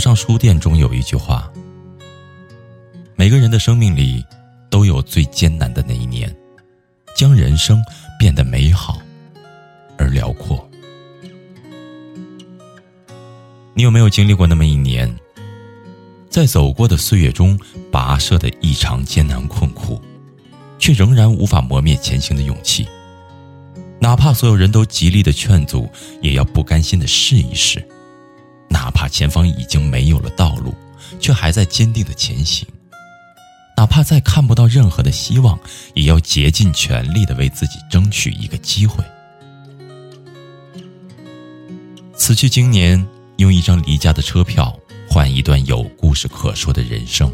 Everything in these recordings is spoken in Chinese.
上书店中有一句话：每个人的生命里都有最艰难的那一年，将人生变得美好而辽阔。你有没有经历过那么一年，在走过的岁月中跋涉的异常艰难困苦，却仍然无法磨灭前行的勇气？哪怕所有人都极力的劝阻，也要不甘心的试一试。哪怕前方已经没有了道路，却还在坚定的前行；哪怕再看不到任何的希望，也要竭尽全力的为自己争取一个机会。此去经年，用一张离家的车票换一段有故事可说的人生，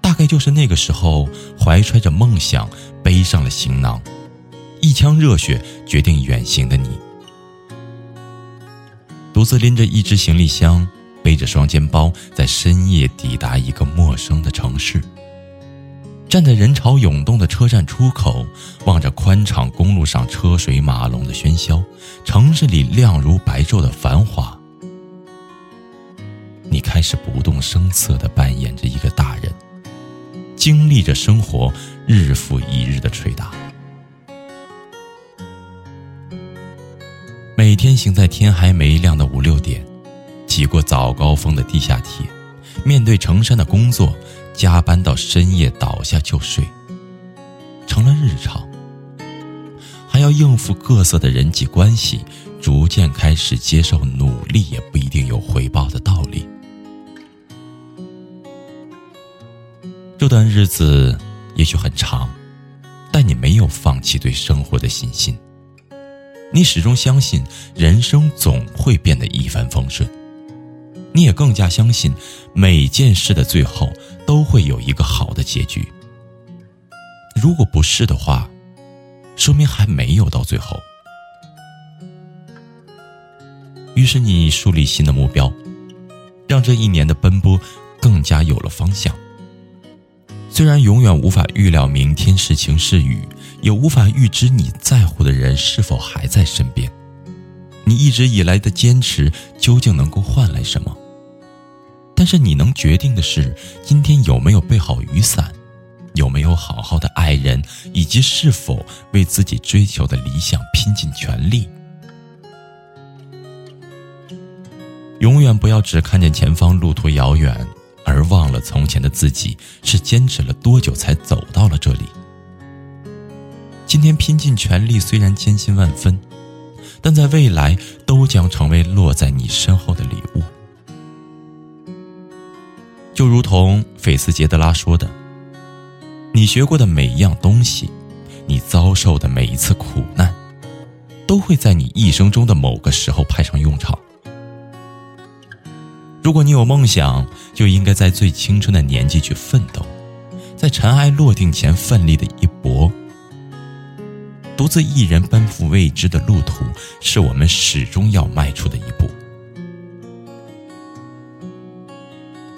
大概就是那个时候怀揣着梦想，背上了行囊，一腔热血决定远行的你。独自拎着一只行李箱，背着双肩包，在深夜抵达一个陌生的城市。站在人潮涌动的车站出口，望着宽敞公路上车水马龙的喧嚣，城市里亮如白昼的繁华。你开始不动声色地扮演着一个大人，经历着生活日复一日的捶打。每天行在天还没亮的五六点，挤过早高峰的地下铁，面对成山的工作，加班到深夜倒下就睡，成了日常。还要应付各色的人际关系，逐渐开始接受努力也不一定有回报的道理。这段日子也许很长，但你没有放弃对生活的信心。你始终相信人生总会变得一帆风顺，你也更加相信每件事的最后都会有一个好的结局。如果不是的话，说明还没有到最后。于是你树立新的目标，让这一年的奔波更加有了方向。虽然永远无法预料明天是晴是雨，也无法预知你在乎的人是否还在身边，你一直以来的坚持究竟能够换来什么？但是你能决定的是，今天有没有备好雨伞，有没有好好的爱人，以及是否为自己追求的理想拼尽全力。永远不要只看见前方路途遥远。而忘了从前的自己是坚持了多久才走到了这里。今天拼尽全力，虽然艰辛万分，但在未来都将成为落在你身后的礼物。就如同菲斯杰德拉说的：“你学过的每一样东西，你遭受的每一次苦难，都会在你一生中的某个时候派上用场。”如果你有梦想，就应该在最青春的年纪去奋斗，在尘埃落定前奋力的一搏。独自一人奔赴未知的路途，是我们始终要迈出的一步。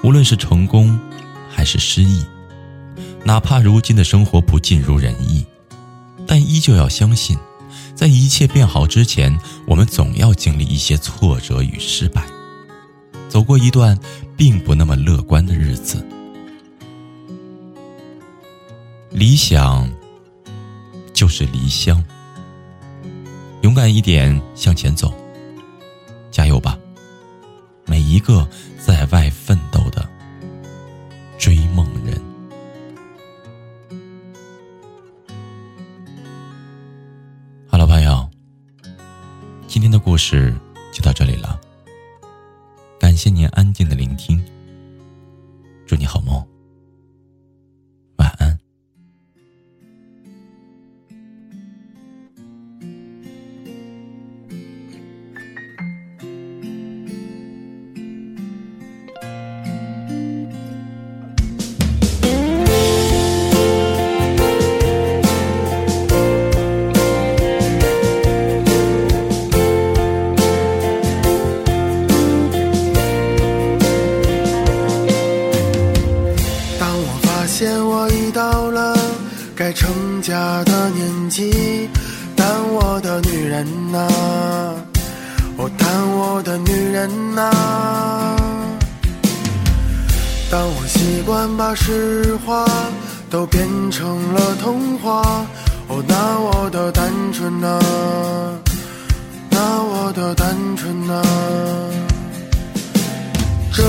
无论是成功，还是失意，哪怕如今的生活不尽如人意，但依旧要相信，在一切变好之前，我们总要经历一些挫折与失败。走过一段并不那么乐观的日子，理想就是离乡，勇敢一点向前走，加油吧，每一个在外奋斗的追梦人。好了，朋友，今天的故事就到这里了。感谢您安静的聆听，祝你好梦，发现我已到了该成家的年纪，但我的女人呐，哦，但我的女人呐，当我习惯把实话都变成了童话，哦，那我的单纯呐，那我的单纯呐。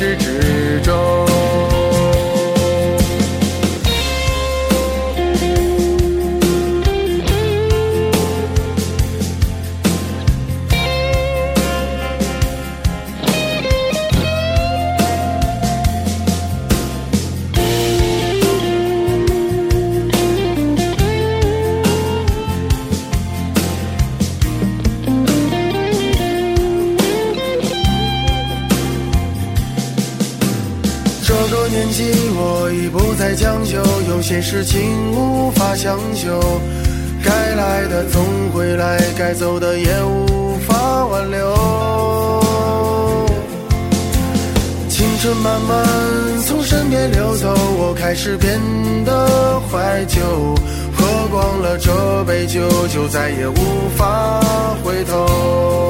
与现我已不再将就，有些事情无法强求。该来的总会来，该走的也无法挽留。青春慢慢从身边流走，我开始变得怀旧。喝光了这杯酒，就再也无法回头。